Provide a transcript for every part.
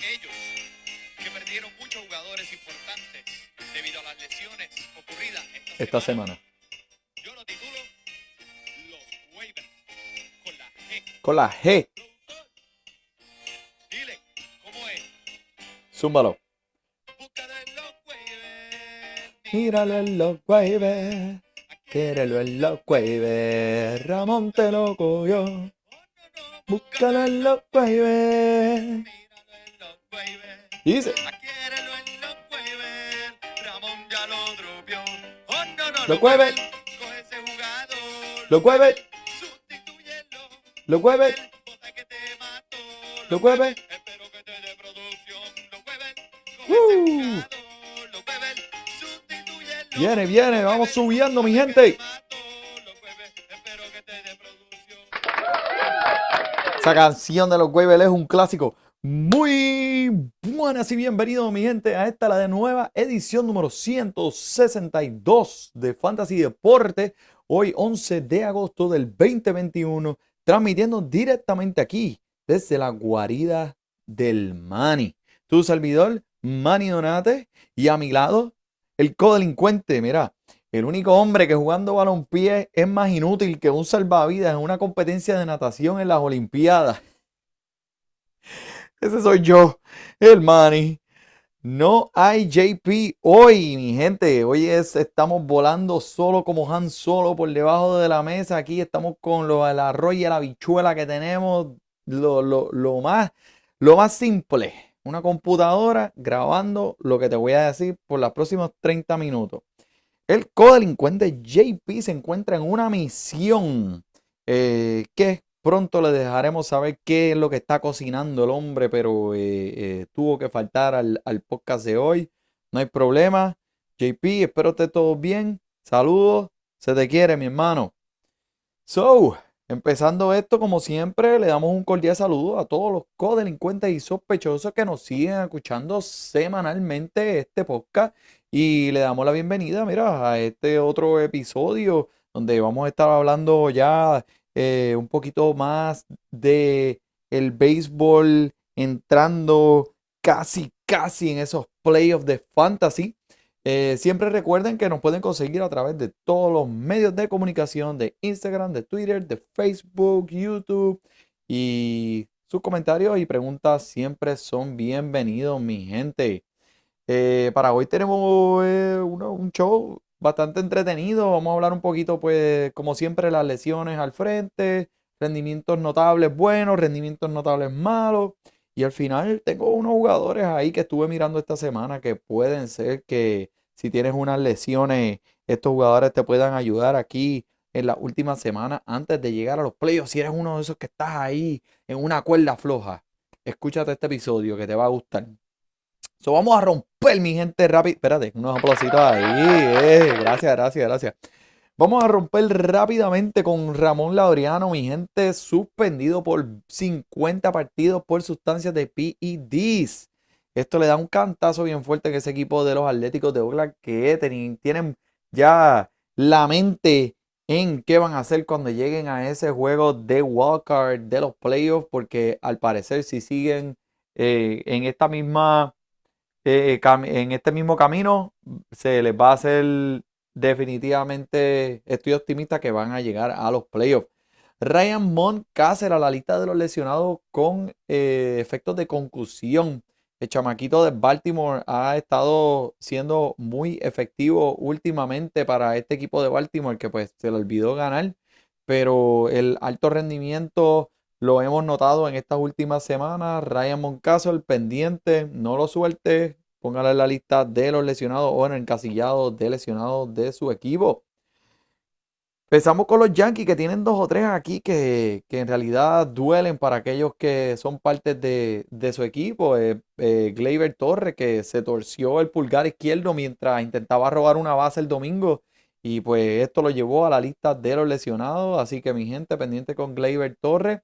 aquellos que perdieron muchos jugadores importantes debido a las lesiones ocurridas esta, esta semana. Yo lo titulo Los Waivers con la G. Con la G. Dile, ¿cómo es? Zúmbalo. Búscalo en los waivers. Míralo en los waivers. Quérelo en los waivers. Ramón te lo cogió. Búscalo en los waivers. Y dice. Lo que te dé producción. Los waivers. Coge Uh. Viene, viene. Vamos subiendo, mi gente. Esa canción de los waivers es un clásico. Muy buenas y bienvenidos, mi gente, a esta la de nueva edición número 162 de Fantasy Deporte. Hoy 11 de agosto del 2021, transmitiendo directamente aquí desde la guarida del Mani. Tu servidor, Mani Donate, y a mi lado, el codelincuente. Mira, el único hombre que jugando balompié es más inútil que un salvavidas en una competencia de natación en las Olimpiadas. Ese soy yo, el Manny. No hay JP hoy, mi gente. Hoy es, estamos volando solo como Han Solo por debajo de la mesa. Aquí estamos con lo, el arroz y la habichuela que tenemos. Lo, lo, lo más, lo más simple. Una computadora grabando lo que te voy a decir por los próximos 30 minutos. El codelincuente JP se encuentra en una misión eh, que pronto le dejaremos saber qué es lo que está cocinando el hombre, pero eh, eh, tuvo que faltar al, al podcast de hoy. No hay problema. JP, espero esté todo bien. Saludos. Se te quiere, mi hermano. So, empezando esto, como siempre, le damos un cordial saludo a todos los codelincuentes y sospechosos que nos siguen escuchando semanalmente este podcast. Y le damos la bienvenida, mira, a este otro episodio donde vamos a estar hablando ya eh, un poquito más de el béisbol entrando casi, casi en esos playoffs de fantasy. Eh, siempre recuerden que nos pueden conseguir a través de todos los medios de comunicación, de Instagram, de Twitter, de Facebook, YouTube. Y sus comentarios y preguntas siempre son bienvenidos, mi gente. Eh, para hoy tenemos uno- un show bastante entretenido. Vamos a hablar un poquito, pues, como siempre, las lesiones al frente, rendimientos notables buenos, rendimientos notables malos. Y al final tengo unos jugadores ahí que estuve mirando esta semana que pueden ser que si tienes unas lesiones, estos jugadores te puedan ayudar aquí en la última semana antes de llegar a los playoffs. Si eres uno de esos que estás ahí en una cuerda floja, escúchate este episodio que te va a gustar. So, vamos a romper, mi gente, rápido. Espérate, unos aplausitos ahí. eh, Gracias, gracias, gracias. Vamos a romper rápidamente con Ramón Laureano, mi gente, suspendido por 50 partidos por sustancias de PEDs. Esto le da un cantazo bien fuerte en ese equipo de los Atléticos de Oakland que tienen ya la mente en qué van a hacer cuando lleguen a ese juego de wildcard de los playoffs, porque al parecer si siguen eh, en esta misma eh, cam- en este mismo camino se les va a hacer definitivamente, estoy optimista que van a llegar a los playoffs. Ryan Moncaster a la lista de los lesionados con eh, efectos de concusión. El chamaquito de Baltimore ha estado siendo muy efectivo últimamente para este equipo de Baltimore que pues se le olvidó ganar, pero el alto rendimiento lo hemos notado en estas últimas semanas. Ryan Moncaster pendiente, no lo suelte, póngale en la lista de los lesionados o en el encasillado de lesionados de su equipo. Empezamos con los Yankees que tienen dos o tres aquí que, que en realidad duelen para aquellos que son parte de, de su equipo. Eh, eh, Gleyber Torres que se torció el pulgar izquierdo mientras intentaba robar una base el domingo y pues esto lo llevó a la lista de los lesionados. Así que mi gente pendiente con Gleyber Torres.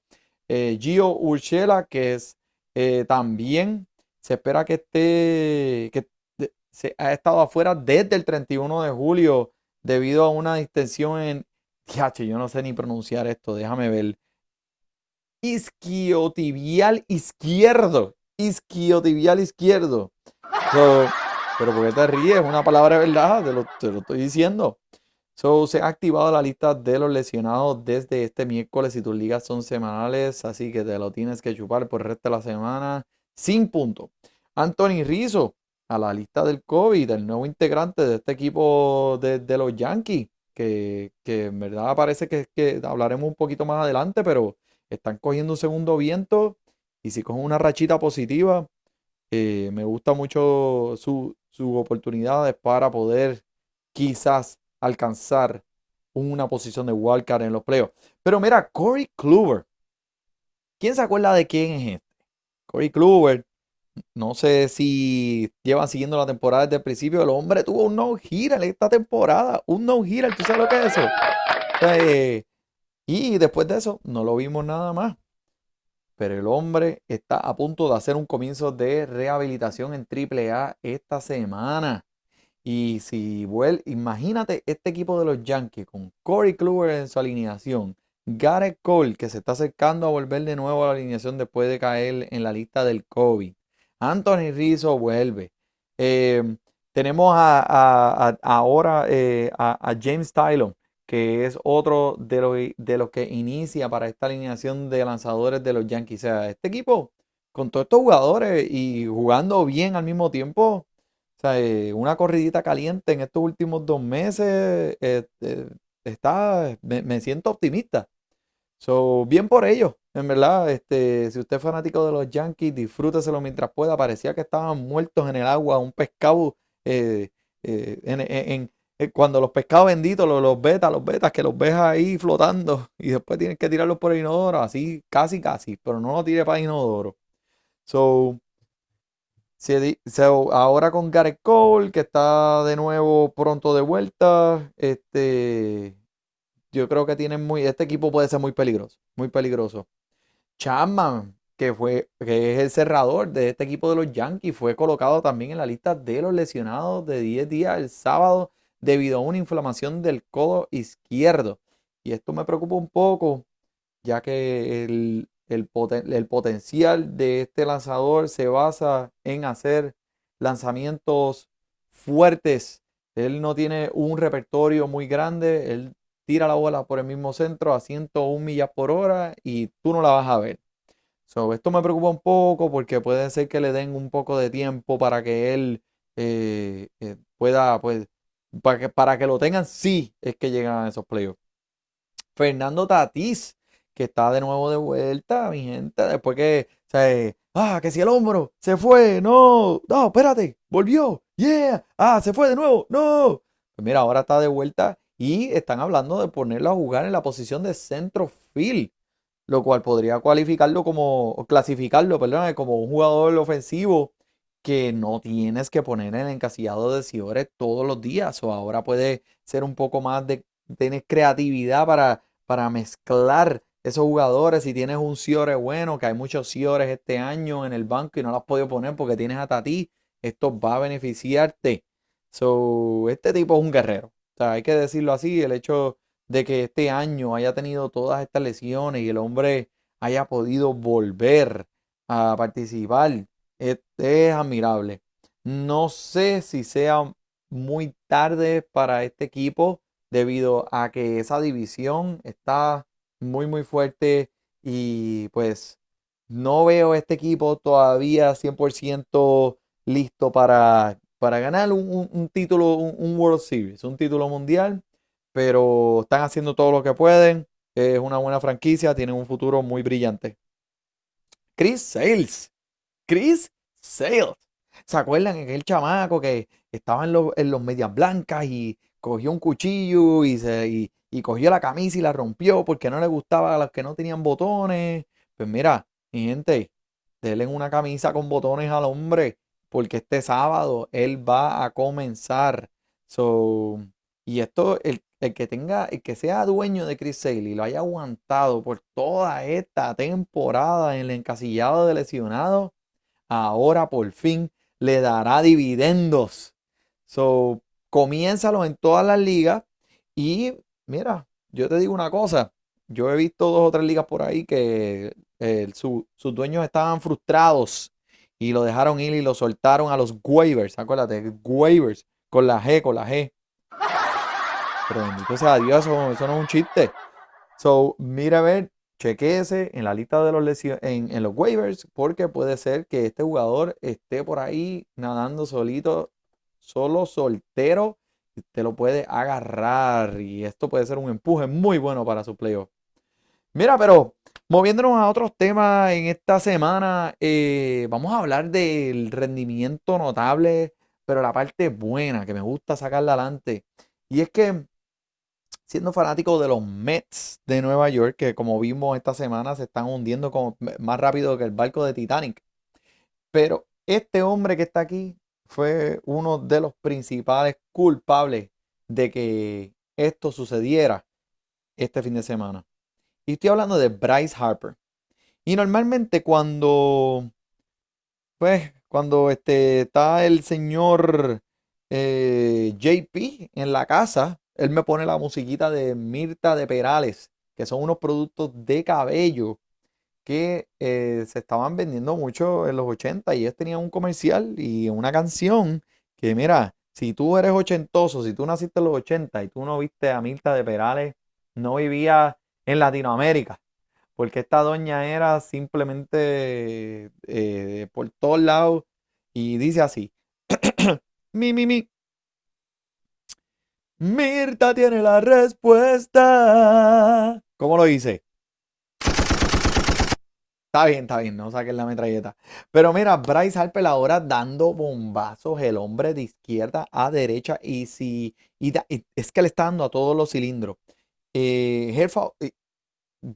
Eh, Gio Urshela que es eh, también se espera que esté que se ha estado afuera desde el 31 de julio debido a una distensión en yo no sé ni pronunciar esto, déjame ver. Isquiotibial izquierdo. isquiotibial izquierdo. pero ¿por qué te ríes? Es una palabra de verdad, te lo, te lo estoy diciendo. So, se ha activado la lista de los lesionados desde este miércoles y tus ligas son semanales, así que te lo tienes que chupar por el resto de la semana sin punto. Anthony Rizzo a la lista del COVID, el nuevo integrante de este equipo de, los Yankees, que, en verdad parece que, hablaremos un poquito más adelante, pero están cogiendo un segundo viento y si cogen una rachita positiva, eh, me gusta mucho sus su oportunidades para poder quizás alcanzar una posición de wildcard en los playoffs. Pero mira, Corey Kluber. ¿Quién se acuerda de quién es este? Corey Kluber. No sé si llevan siguiendo la temporada desde el principio. El hombre tuvo un no-hitter esta temporada. Un no-hitter. ¿Tú sabes lo que es eso? Eh, y después de eso, no lo vimos nada más. Pero el hombre está a punto de hacer un comienzo de rehabilitación en AAA esta semana. Y si vuelve, imagínate este equipo de los Yankees con Corey Kluber en su alineación, Gareth Cole que se está acercando a volver de nuevo a la alineación después de caer en la lista del COVID. Anthony Rizzo vuelve. Eh, tenemos a, ahora eh, a, James Tylon, que es otro de los de lo que inicia para esta alineación de lanzadores de los Yankees. O sea, este equipo, con todos estos jugadores y jugando bien al mismo tiempo, o sea, eh, una corridita caliente en estos últimos dos meses, está, me, siento optimista. So, bien por ello, en verdad. Este, si usted es fanático de los Yankees, disfrúteselo mientras pueda. Parecía que estaban muertos en el agua, un pescado en, cuando los pescados benditos, los, los betas, los betas, que los ves ahí flotando y después tienes que tirarlos por el inodoro, así casi casi, pero no lo tire para el inodoro. So, ahora con Gareth Cole, que está de nuevo pronto de vuelta, este, yo creo que tienen muy, este equipo puede ser muy peligroso, muy peligroso. Chapman, que fue, que es el cerrador de este equipo de los Yankees, fue colocado también en la lista de los lesionados de 10 días el sábado debido a una inflamación del codo izquierdo. Y esto me preocupa un poco, ya que el, el, potencial de este lanzador se basa en hacer lanzamientos fuertes. Él no tiene un repertorio muy grande. Él tira la bola por el mismo centro a 101 millas por hora y tú no la vas a ver. esto me preocupa un poco porque puede ser que le den un poco de tiempo para que él eh, eh, pueda, pues, para que, para que lo tengan, sí es que llegan a esos playoffs. Fernando Tatís que está de nuevo de vuelta, mi gente, después que, o ah, que si el hombro se fue, no, no, espérate, volvió, yeah, ah, se fue de nuevo, no. Pues mira, ahora está de vuelta y están hablando de ponerlo a jugar en la posición de centro field, lo cual podría cualificarlo como, clasificarlo, perdón, como un jugador ofensivo que no tienes que poner en el encasillado de Ciores todos los días, o ahora puede ser un poco más de, tener creatividad para, para mezclar esos jugadores, si tienes un Ciore bueno, que hay muchos Ciores este año en el banco y no lo has podido poner porque tienes a Tati, esto va a beneficiarte. So, este tipo es un guerrero. O sea, hay que decirlo así, el hecho de que este año haya tenido todas estas lesiones y el hombre haya podido volver a participar, es, es admirable. No sé si sea muy tarde para este equipo debido a que esa división está muy, muy fuerte y pues no veo este equipo todavía 100% listo para, para ganar un, título, un, World Series, un título mundial, pero están haciendo todo lo que pueden. Es una buena franquicia, tienen un futuro muy brillante. Chris Sales. Chris Sales. ¿Se acuerdan aquel chamaco que estaba en, los, en los medias blancas y cogió un cuchillo y, se, y cogió la camisa y la rompió porque no le gustaba a los que no tenían botones. Pues mira, mi gente, denle una camisa con botones al hombre porque este sábado él va a comenzar. So, y esto, el, que tenga, el que sea dueño de Chris Sale y lo haya aguantado por toda esta temporada en el encasillado de lesionado, ahora por fin le dará dividendos. So, comiénzalo en todas las ligas y Mira, yo te digo una cosa. Yo he visto dos o tres ligas por ahí que sus dueños estaban frustrados y lo dejaron ir y lo soltaron a los waivers. Acuérdate, waivers, con la G, con la G. Pero bendito sea eso, no es un chiste. So, mira a ver, chequeese en la lista de los en, en los waivers, porque puede ser que este jugador esté por ahí nadando solito, solo soltero, te lo puede agarrar. Y esto puede ser un empuje muy bueno para su playoff. Mira, pero moviéndonos a otros temas en esta semana, eh, vamos a hablar del rendimiento notable, pero la parte buena que me gusta sacarla adelante. Y es que siendo fanático de los Mets de Nueva York, que como vimos esta semana se están hundiendo como, más rápido que el barco de Titanic. Pero este hombre que está aquí fue uno de los principales culpables de que esto sucediera este fin de semana. Y estoy hablando de Bryce Harper. Y normalmente cuando, pues, cuando este, está el señor eh, JP en la casa, él me pone la musiquita de Mirta de Perales, que son unos productos de cabello que eh, se estaban vendiendo mucho en los 80 y ellos tenían un comercial y una canción que mira, si tú eres ochentoso, si tú naciste en los 80 y tú no viste a Mirta de Perales, no vivías en Latinoamérica, porque esta doña era simplemente eh, por todos lados y dice así, mi, mi, mi, Mirta tiene la respuesta. ¿Cómo lo dice? Está bien, está bien, no saquen la metralleta. Pero mira, Bryce Harper ahora dando bombazos, el hombre de izquierda a derecha. Y si. Y es que le está dando a todos los cilindros. Eh, eh,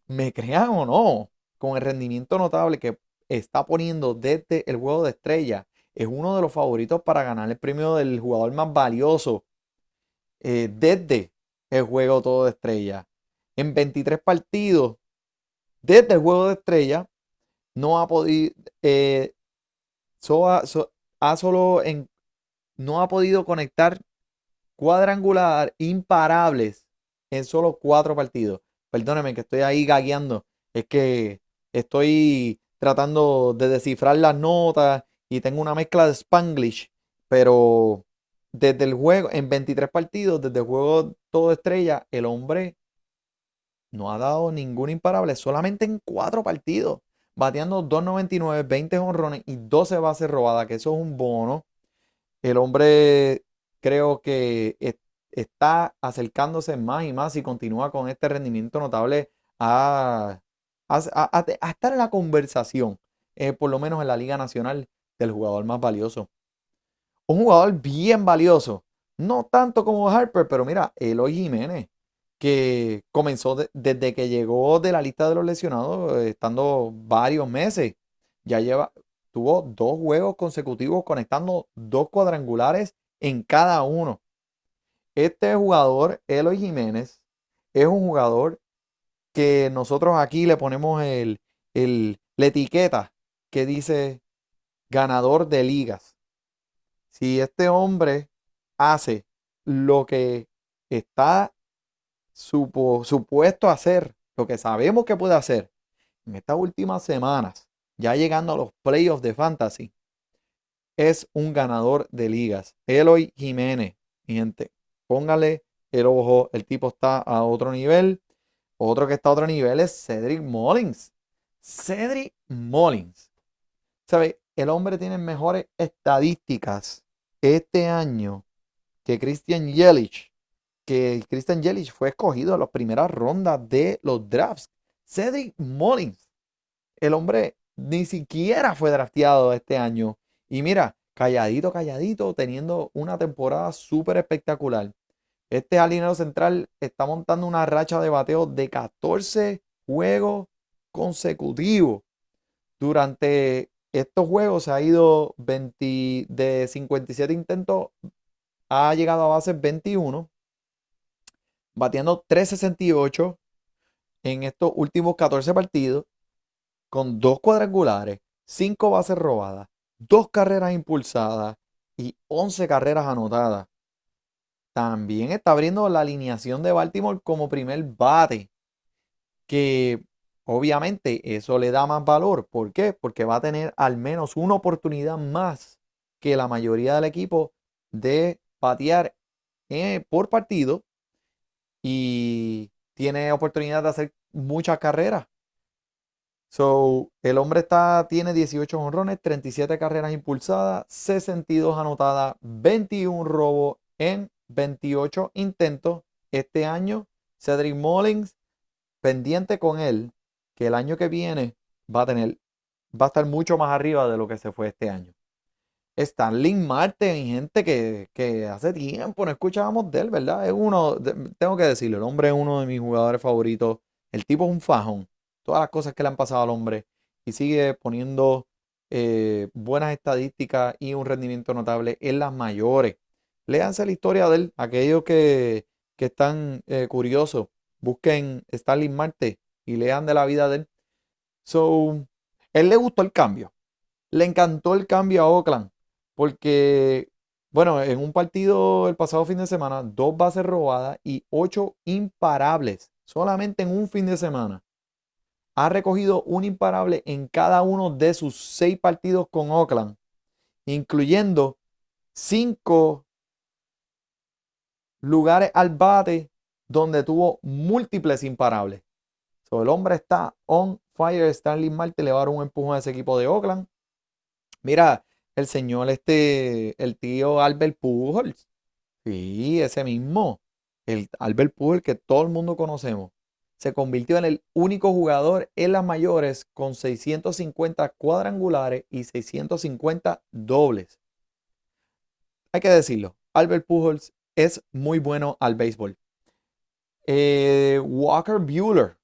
me crean o no, con el rendimiento notable que está poniendo desde el juego de estrella, es uno de los favoritos para ganar el premio del jugador más valioso eh, desde el juego todo de estrella. En 23 partidos, desde el juego de estrella, no ha podido, solo no ha podido conectar cuadrangular imparables en solo cuatro partidos. Perdóneme que estoy ahí gagueando. Es que estoy tratando de descifrar las notas y tengo una mezcla de Spanglish, pero desde el juego, en 23 partidos, desde el juego todo estrella, el hombre no ha dado ningún imparable, solamente en 4 partidos, bateando 2.99, 20 honrones y 12 bases robadas, que eso es un bono. El hombre creo que está acercándose más y más y continúa con este rendimiento notable a, estar en la conversación, eh, por lo menos en la Liga Nacional, del jugador más valioso un jugador bien valioso. No tanto como Harper, pero mira, Eloy Jiménez, que comenzó desde que llegó de la lista de los lesionados, eh, estando varios meses. Ya lleva, tuvo dos juegos consecutivos conectando dos cuadrangulares en cada uno. Este jugador, Eloy Jiménez, es un jugador que nosotros aquí le ponemos el, el, la etiqueta que dice ganador de ligas si este hombre hace lo que está supuesto hacer, lo que sabemos que puede hacer en estas últimas semanas, ya llegando a los playoffs de fantasy, es un ganador de ligas. Eloy Jiménez, mi gente, póngale el ojo, el tipo está a otro nivel. Otro que está a otro nivel es Cedric Mullins. Cedric Mullins. ¿Sabe? El hombre tiene mejores estadísticas este año que Christian Yelich, que Christian Yelich fue escogido en las primeras rondas de los drafts. Cedric Mullins, el hombre ni siquiera fue drafteado este año. Y mira, calladito, calladito, teniendo una temporada súper espectacular. Este alineo central está montando una racha de bateo de 14 juegos consecutivos. Durante estos juegos se ha ido 20, de 57 intentos, ha llegado a base 21, batiendo 368 en estos últimos 14 partidos, con dos cuadrangulares, 5 bases robadas, dos carreras impulsadas y 11 carreras anotadas. También está abriendo la alineación de Baltimore como primer bate, que Obviamente eso le da más valor. ¿Por qué? Porque va a tener al menos una oportunidad más que la mayoría del equipo de patear eh, por partido y tiene oportunidad de hacer muchas carreras. So, el hombre está, tiene 18 honrones, 37 carreras impulsadas, 62 anotadas, 21 robos en 28 intentos. Este año, Cedric Mullins, pendiente con él, que el año que viene va a tener, va a estar mucho más arriba de lo que se fue este año. Stanley Marte, mi gente, que, hace tiempo no escuchábamos de él, ¿verdad? Es uno, tengo que decirlo, el hombre es uno de mis jugadores favoritos. El tipo es un fajón. Todas las cosas que le han pasado al hombre y sigue poniendo eh, buenas estadísticas y un rendimiento notable en las mayores. Léanse la historia de él, aquellos que, están eh, curiosos, busquen Stanley Marte y lean de la vida de él. So, él le gustó el cambio. Le encantó el cambio a Oakland porque, bueno, en un partido el pasado fin de semana, dos bases robadas y ocho imparables, solamente en un fin de semana. Ha recogido un imparable en cada uno de sus seis partidos con Oakland, incluyendo cinco lugares al bate donde tuvo múltiples imparables. el hombre está on fire. Stanley Marte le va a dar un empujón a ese equipo de Oakland. Mira, el señor este, el tío Albert Pujols. Sí, ese mismo. El Albert Pujols que todo el mundo conocemos. Se convirtió en el único jugador en las mayores con 650 cuadrangulares y 650 dobles. Hay que decirlo, Albert Pujols es muy bueno al béisbol. Eh, Walker Bueller,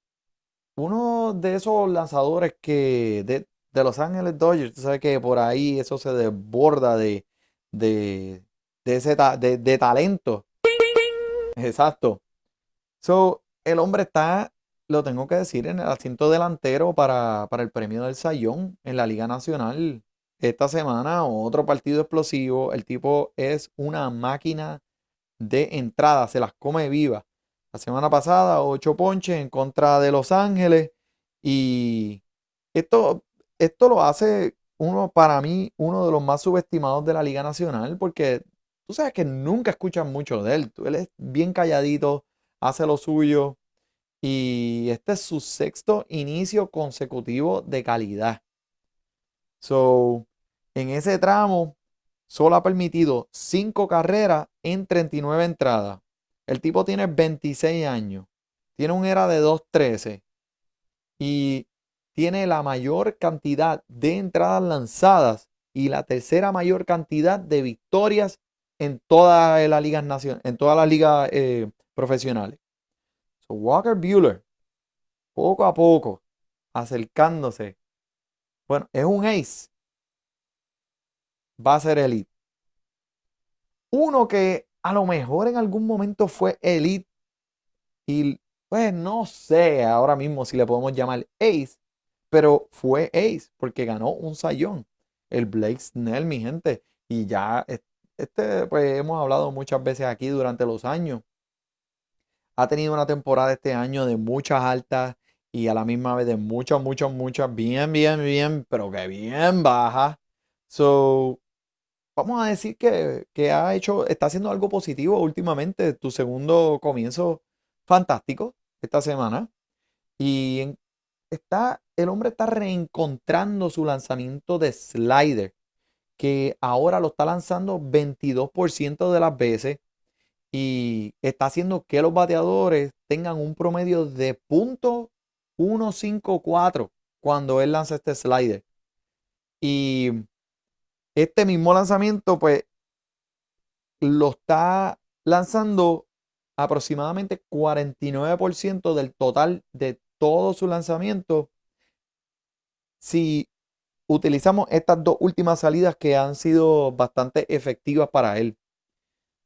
uno de esos lanzadores que de, de Los Ángeles Dodgers, tú sabes que por ahí eso se desborda de, de, ese de, talento. Exacto. So, el hombre está, lo tengo que decir, en el asiento delantero para, para el premio del Sayón en la Liga Nacional. Esta semana, otro partido explosivo. El tipo es una máquina de entrada, se las come viva. La semana pasada, ocho ponches en contra de Los Ángeles. Y esto esto lo hace uno, para mí, uno de los más subestimados de la Liga Nacional, porque tú sabes que nunca escuchan mucho de él. Él es bien calladito, hace lo suyo. Y este es su sexto inicio consecutivo de calidad. So, en ese tramo, solo ha permitido 5 carreras en 39 entradas. El tipo tiene 26 años. Tiene un era de 2.13. Y tiene la mayor cantidad de entradas lanzadas y la tercera mayor cantidad de victorias en todas las ligas en todas las ligas eh, profesionales. Walker Bueller, poco a poco, acercándose. Bueno, es un ace. Va a ser elite. Uno que a lo mejor en algún momento fue elite y pues no sé ahora mismo si le podemos llamar ace, pero fue ace porque ganó un sayón. El Blake Snell, mi gente. Y ya, este, pues hemos hablado muchas veces aquí durante los años. Ha tenido una temporada este año de muchas altas y a la misma vez de muchas, muchas, muchas, bien, bien, bien, pero que bien baja. So, vamos a decir que, que ha hecho, está haciendo algo positivo últimamente. Tu segundo comienzo fantástico esta semana. Y está, el hombre está reencontrando su lanzamiento de slider, que ahora lo está lanzando 22% de las veces y está haciendo que los bateadores tengan un promedio de .154 cuando él lanza este slider. Y este mismo lanzamiento, pues, lo está lanzando aproximadamente 49% del total de todo su lanzamiento si utilizamos estas dos últimas salidas que han sido bastante efectivas para él.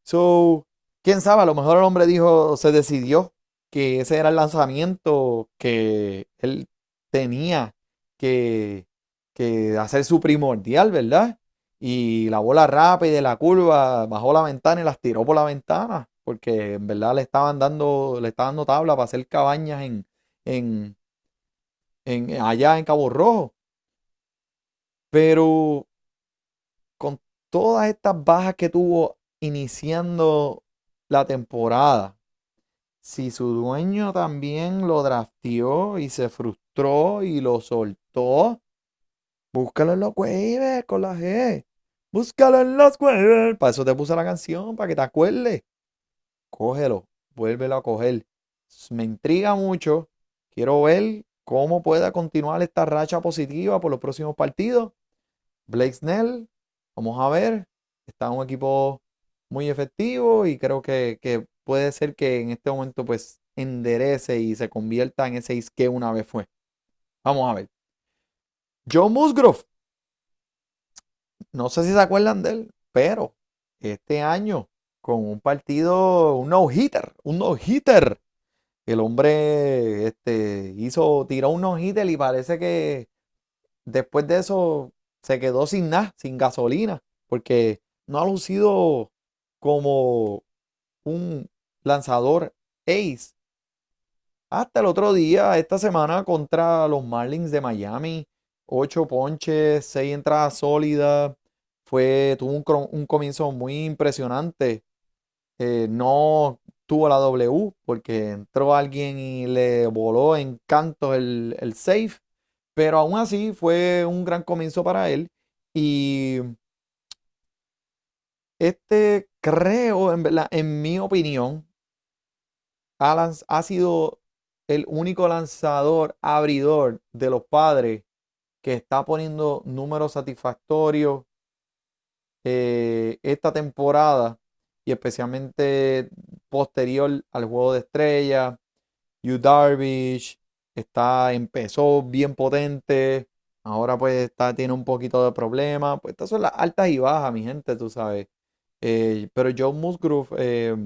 So, quién sabe, a lo mejor el hombre dijo, se decidió que ese era el lanzamiento que él tenía que, que hacer su primordial, ¿verdad? Y la bola rápida de la curva bajó la ventana y las tiró por la ventana, porque en verdad le estaban dando, le estaban dando tabla para hacer cabañas en, en, en, allá en Cabo Rojo. Pero con todas estas bajas que tuvo iniciando la temporada, si su dueño también lo drafteó y se frustró y lo soltó, búscalo en los waivers con la G. Búscalo en los waivers. Para eso te puse la canción, para que te acuerdes. Cógelo, vuélvelo a coger. Me intriga mucho. Quiero ver cómo pueda continuar esta racha positiva por los próximos partidos. Blake Snell, vamos a ver. Está un equipo muy efectivo y creo que, puede ser que en este momento pues enderece y se convierta en ese que una vez fue. Vamos a ver. Joe Musgrove. No sé si se acuerdan de él, pero este año con un partido, un no-hitter, un no-hitter. El hombre este, hizo, tiró un no-hitter y parece que después de eso se quedó sin nada, sin gasolina, porque no ha lucido como un lanzador ace. Hasta el otro día, esta semana, contra los Marlins de Miami. 8 ponches, 6 entradas sólidas. Fue, tuvo un, comienzo muy impresionante. Eh, no tuvo la W porque entró alguien y le voló en canto el, el safe. Pero aún así fue un gran comienzo para él. Y este creo, en, en mi opinión, ha sido el único lanzador abridor de los padres que está poniendo números satisfactorios eh, esta temporada y especialmente posterior al juego de estrella. Yu Darvish está, empezó bien potente, ahora pues está, tiene un poquito de problema. Pues estas son las altas y bajas, mi gente, tú sabes. Eh, pero Joe Musgrove eh,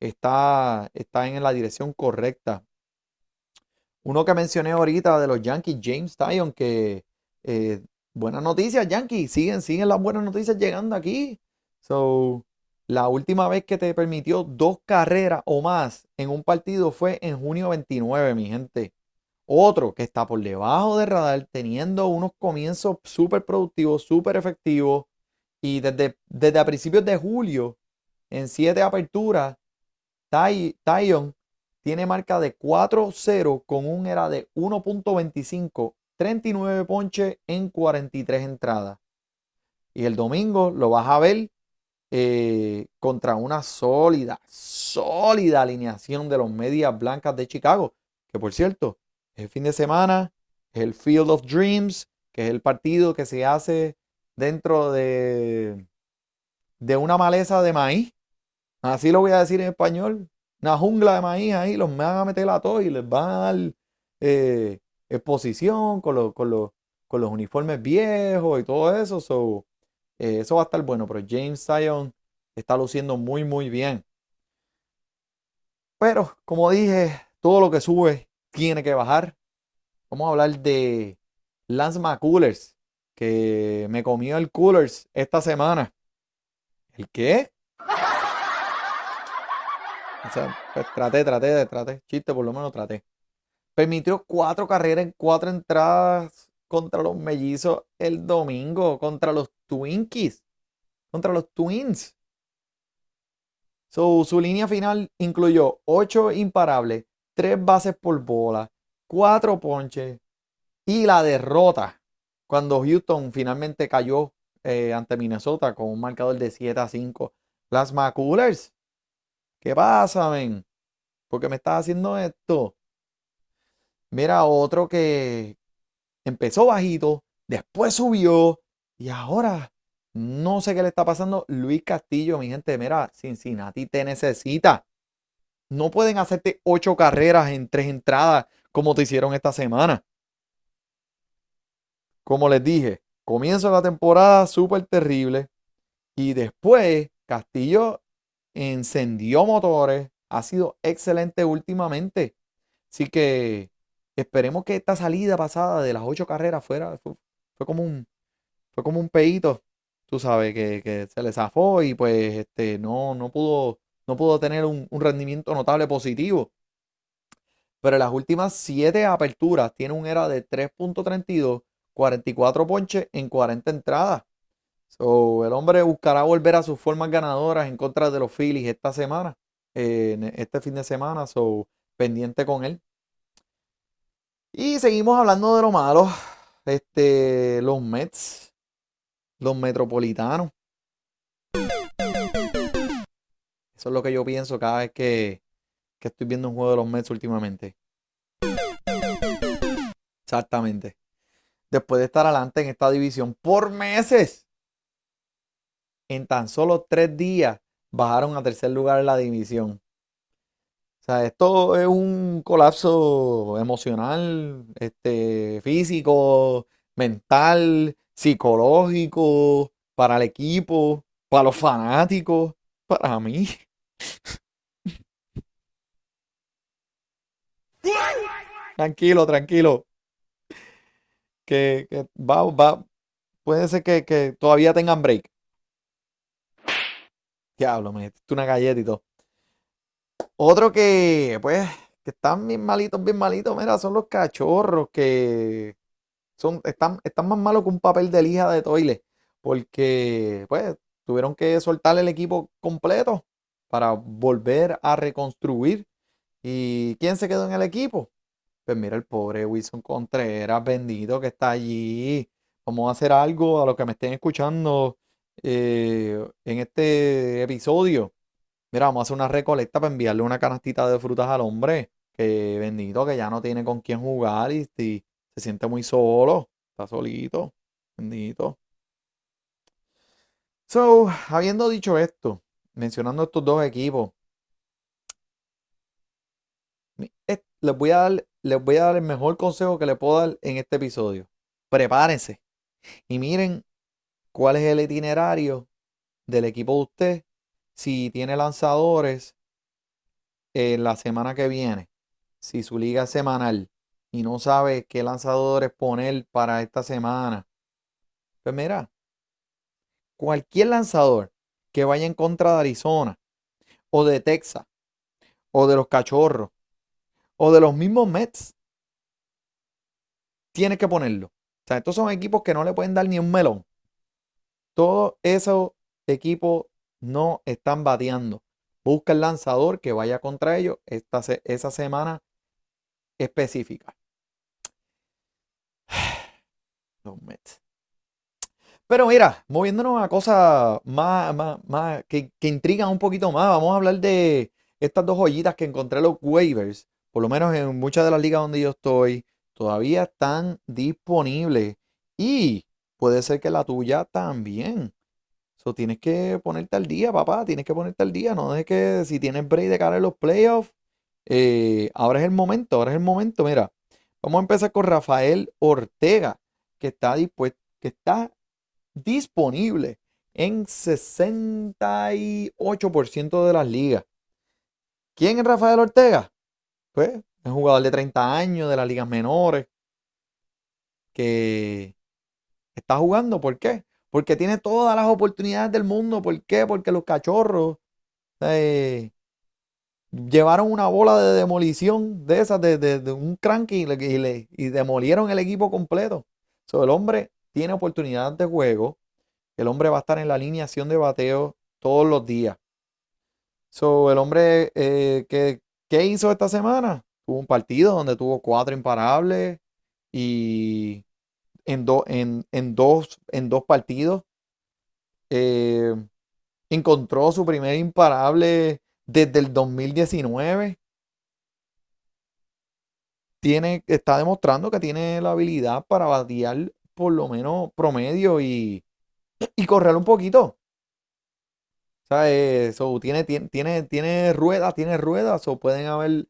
está, está en la dirección correcta. Uno que mencioné ahorita de los Yankees, James Tyon, que eh, buenas noticias, Yankees, siguen, siguen las buenas noticias llegando aquí. So, la última vez que te permitió dos carreras o más en un partido fue en junio 29, mi gente. Otro que está por debajo de radar, teniendo unos comienzos súper productivos, súper efectivos. Y desde, desde a principios de julio, en siete aperturas, Tyon tiene marca de 4-0 con un era de 1.25, 39 ponches en 43 entradas. Y el domingo lo vas a ver eh, contra una sólida, sólida alineación de los medias blancas de Chicago. Que por cierto, es el fin de semana, es el Field of Dreams, que es el partido que se hace dentro de, de una maleza de maíz Así lo voy a decir en español. Una jungla de maíz ahí, los van a meter a todos y les van a dar eh, exposición con, los, con, los, con los uniformes viejos y todo eso. So, eh, eso va a estar bueno, pero James Sion está luciendo muy, muy bien. Pero, como dije, todo lo que sube tiene que bajar. Vamos a hablar de Lance McCullers, que me comió el Coolers esta semana. ¿El qué? Pues traté, traté, traté. Chiste, por lo menos traté. Permitió cuatro carreras en cuatro entradas contra los mellizos el domingo, contra los Twinkies, contra los Twins. su línea final incluyó ocho imparables, tres bases por bola, cuatro ponches y la derrota cuando Houston finalmente cayó eh, ante Minnesota con un marcador de 7 a 5. Las McCullers ¿Qué pasa, men? ¿Por qué me estás haciendo esto? Mira, otro que empezó bajito, después subió y ahora no sé qué le está pasando. Luis Castillo, mi gente, mira, Cincinnati te necesita. No pueden hacerte ocho carreras en tres entradas como te hicieron esta semana. Como les dije, comienzo la temporada súper terrible y después Castillo encendió motores, ha sido excelente últimamente. Así que esperemos que esta salida pasada de las ocho carreras fuera, fue, como un fue como un peito, tú sabes, que, se le zafó y pues este, no, no, pudo, no pudo tener un, rendimiento notable positivo. pero en las últimas 7 aperturas tiene un era de 3.32, 44 ponches en 40 entradas. So, el hombre buscará volver a sus formas ganadoras en contra de los Phillies esta semana, eh, este fin de semana, so, pendiente con él. Y seguimos hablando de lo malo. Este, los Mets, los Metropolitanos. Eso es lo que yo pienso cada vez que, que estoy viendo un juego de los Mets últimamente. Exactamente. Después de estar adelante en esta división por meses, en tan solo tres días bajaron a tercer lugar en la división. Sea, esto es un colapso emocional, este, físico, mental, psicológico, para el equipo, para los fanáticos, para mí. Tranquilo, tranquilo. Que, va, va. Puede ser que, que todavía tengan break. Diablo, me metiste una galleta y todo. Otro que, pues, que están bien malitos, bien malitos, mira, son los cachorros que son, están, están más malos que un papel de lija de toile. Porque, pues, tuvieron que soltar el equipo completo para volver a reconstruir. ¿Y quién se quedó en el equipo? Pues mira, el pobre Wilson Contreras, bendito que está allí. Vamos a hacer algo a los que me estén escuchando eh, en este episodio. Mira, vamos a hacer una recolecta para enviarle una canastita de frutas al hombre. Que bendito, que ya no tiene con quién jugar y, se siente muy solo. Está solito. Bendito. So, habiendo dicho esto, mencionando estos dos equipos, les voy a dar, les voy a dar el mejor consejo que les puedo dar en este episodio. Prepárense y miren cuál es el itinerario del equipo de usted si tiene lanzadores en la semana que viene. Si su liga es semanal y no sabe qué lanzadores poner para esta semana. Pues mira, cualquier lanzador que vaya en contra de Arizona o de Texas o de los Cachorros o de los mismos Mets, tiene que ponerlo. O sea, estos son equipos que no le pueden dar ni un melón. Todos esos equipos no están bateando. Busca el lanzador que vaya contra ellos esta, esa semana específica. Los Mets. Pero mira, moviéndonos a cosas más, más, que, que, intrigan un poquito más, vamos a hablar de estas dos joyitas que encontré en los waivers. Por lo menos en muchas de las ligas donde yo estoy, todavía están disponibles. Y puede ser que la tuya también. So, tienes que ponerte al día, papá. Tienes que ponerte al día. No es que si tienes break de cara a los playoffs, eh, ahora es el momento. Ahora es el momento. Mira, vamos a empezar con Rafael Ortega, que está dispuesto, que está disponible en 68% de las ligas. ¿Quién es Rafael Ortega? Pues es un jugador de 30 años de las ligas menores que está jugando. ¿Por qué? Porque tiene todas las oportunidades del mundo. ¿Por qué? Porque los cachorros eh, llevaron una bola de demolición de esas, de, un crank y, y, demolieron el equipo completo. So, el hombre tiene oportunidad de juego. El hombre va a estar en la alineación de bateo todos los días. So, el hombre eh, ¿qué hizo esta semana? Tuvo un partido donde tuvo cuatro imparables y en, en, dos, en dos partidos eh, encontró su primer imparable desde el 2019. Tiene, está demostrando que tiene la habilidad para batear por lo menos promedio y, y correr un poquito. O tiene, tiene, tiene, ruedas, tiene ruedas, o pueden haber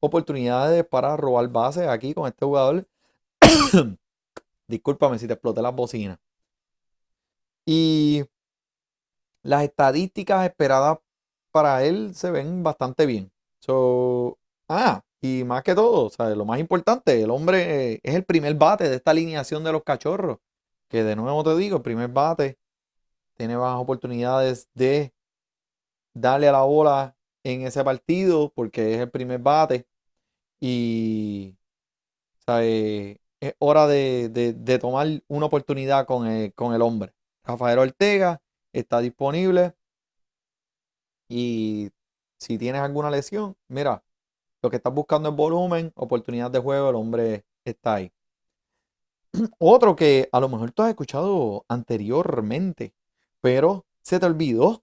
oportunidades para robar bases aquí con este jugador. Discúlpame si te exploté las bocinas. Y las estadísticas esperadas para él se ven bastante bien. So, ah, y más que todo, lo más importante, el hombre es el primer bate de esta alineación de los cachorros. Que de nuevo te digo, el primer bate tiene más oportunidades de darle a la bola en ese partido porque es el primer bate. Y ¿sabe? Es hora de, de- tomar una oportunidad con el, con el hombre. Rafael Ortega está disponible. Y si tienes alguna lesión, mira, lo que estás buscando es volumen, oportunidad de juego, el hombre está ahí. Otro que a lo mejor tú has escuchado anteriormente, pero se te olvidó.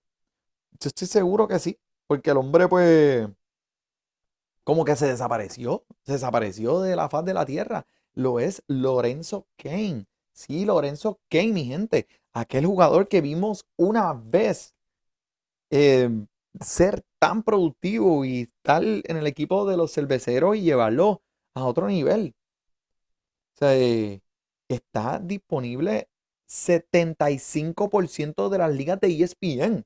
Yo estoy seguro que sí, porque el hombre pues como que se desapareció, se desapareció de la faz de la tierra. Lo es Lorenzo Kane. Sí, Lorenzo Kane, mi gente, aquel jugador que vimos una vez eh, ser tan productivo y estar en el equipo de los cerveceros y llevarlo a otro nivel. O sea, eh, está disponible 75% de las ligas de ESPN.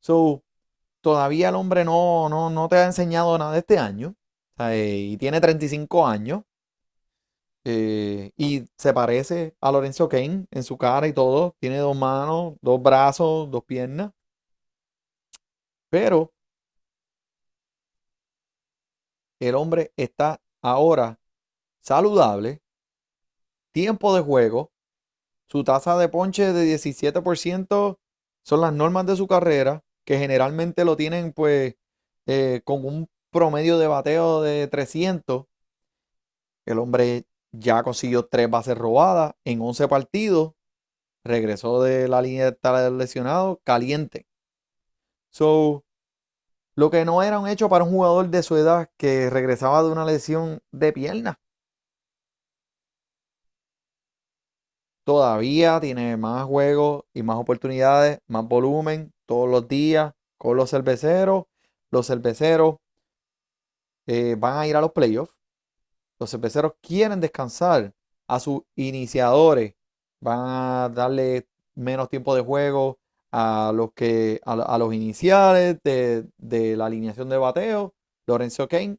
So, todavía el hombre no, no, no te ha enseñado nada este año. O sea, eh, y tiene 35 años. Eh, y se parece a Lorenzo Kane en su cara y todo. Tiene dos manos, dos brazos, dos piernas. Pero el hombre está ahora saludable, tiempo de juego, su tasa de ponche de 17% son las normas de su carrera, que generalmente lo tienen pues eh, con un promedio de bateo de 300. El hombre ya consiguió tres bases robadas en 11 partidos, regresó de la línea de estar lesionado caliente. So, lo que no era un hecho para un jugador de su edad que regresaba de una lesión de pierna. Todavía tiene más juegos y más oportunidades, más volumen todos los días con los cerveceros. Los cerveceros eh, van a ir a los playoffs. Los cerveceros quieren descansar a sus iniciadores. Van a darle menos tiempo de juego a los que a, los iniciales de, la alineación de bateo. Lorenzo Kane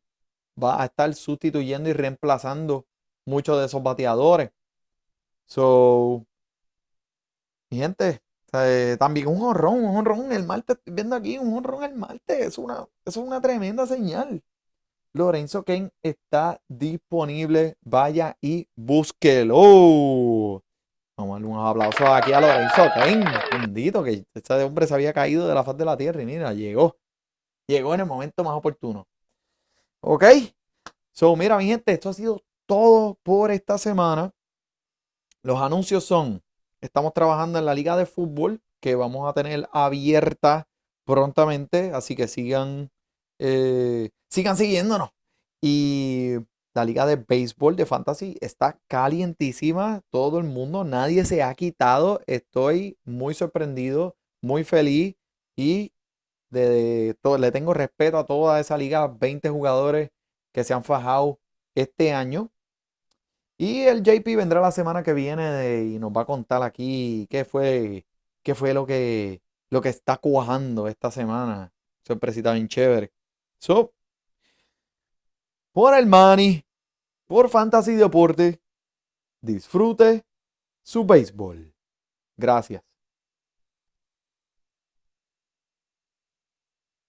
va a estar sustituyendo y reemplazando muchos de esos bateadores. So, mi gente, eh, también un honrón, un honrón el martes, viendo aquí un honrón el martes, es una, es una tremenda señal. Lorenzo Kane está disponible, vaya y búsquelo. Vamos a darle unos aplausos aquí a Lorenzo Kane, bendito, que este hombre se había caído de la faz de la tierra y mira, llegó, llegó en el momento más oportuno. Ok, so mira mi gente, esto ha sido todo por esta semana. Los anuncios son, estamos trabajando en la liga de fútbol que vamos a tener abierta prontamente, así que sigan, eh, sigan siguiéndonos. Y la liga de béisbol de fantasy está calientísima, todo el mundo, nadie se ha quitado, estoy muy sorprendido, muy feliz y le tengo respeto a toda esa liga, 20 jugadores que se han fajado este año. Y el JP vendrá la semana que viene y nos va a contar aquí qué fue, qué fue lo que, lo que está cuajando esta semana. Sorpresita bien chévere. So, por el money, por Fantasy Deporte, disfrute su béisbol. Gracias.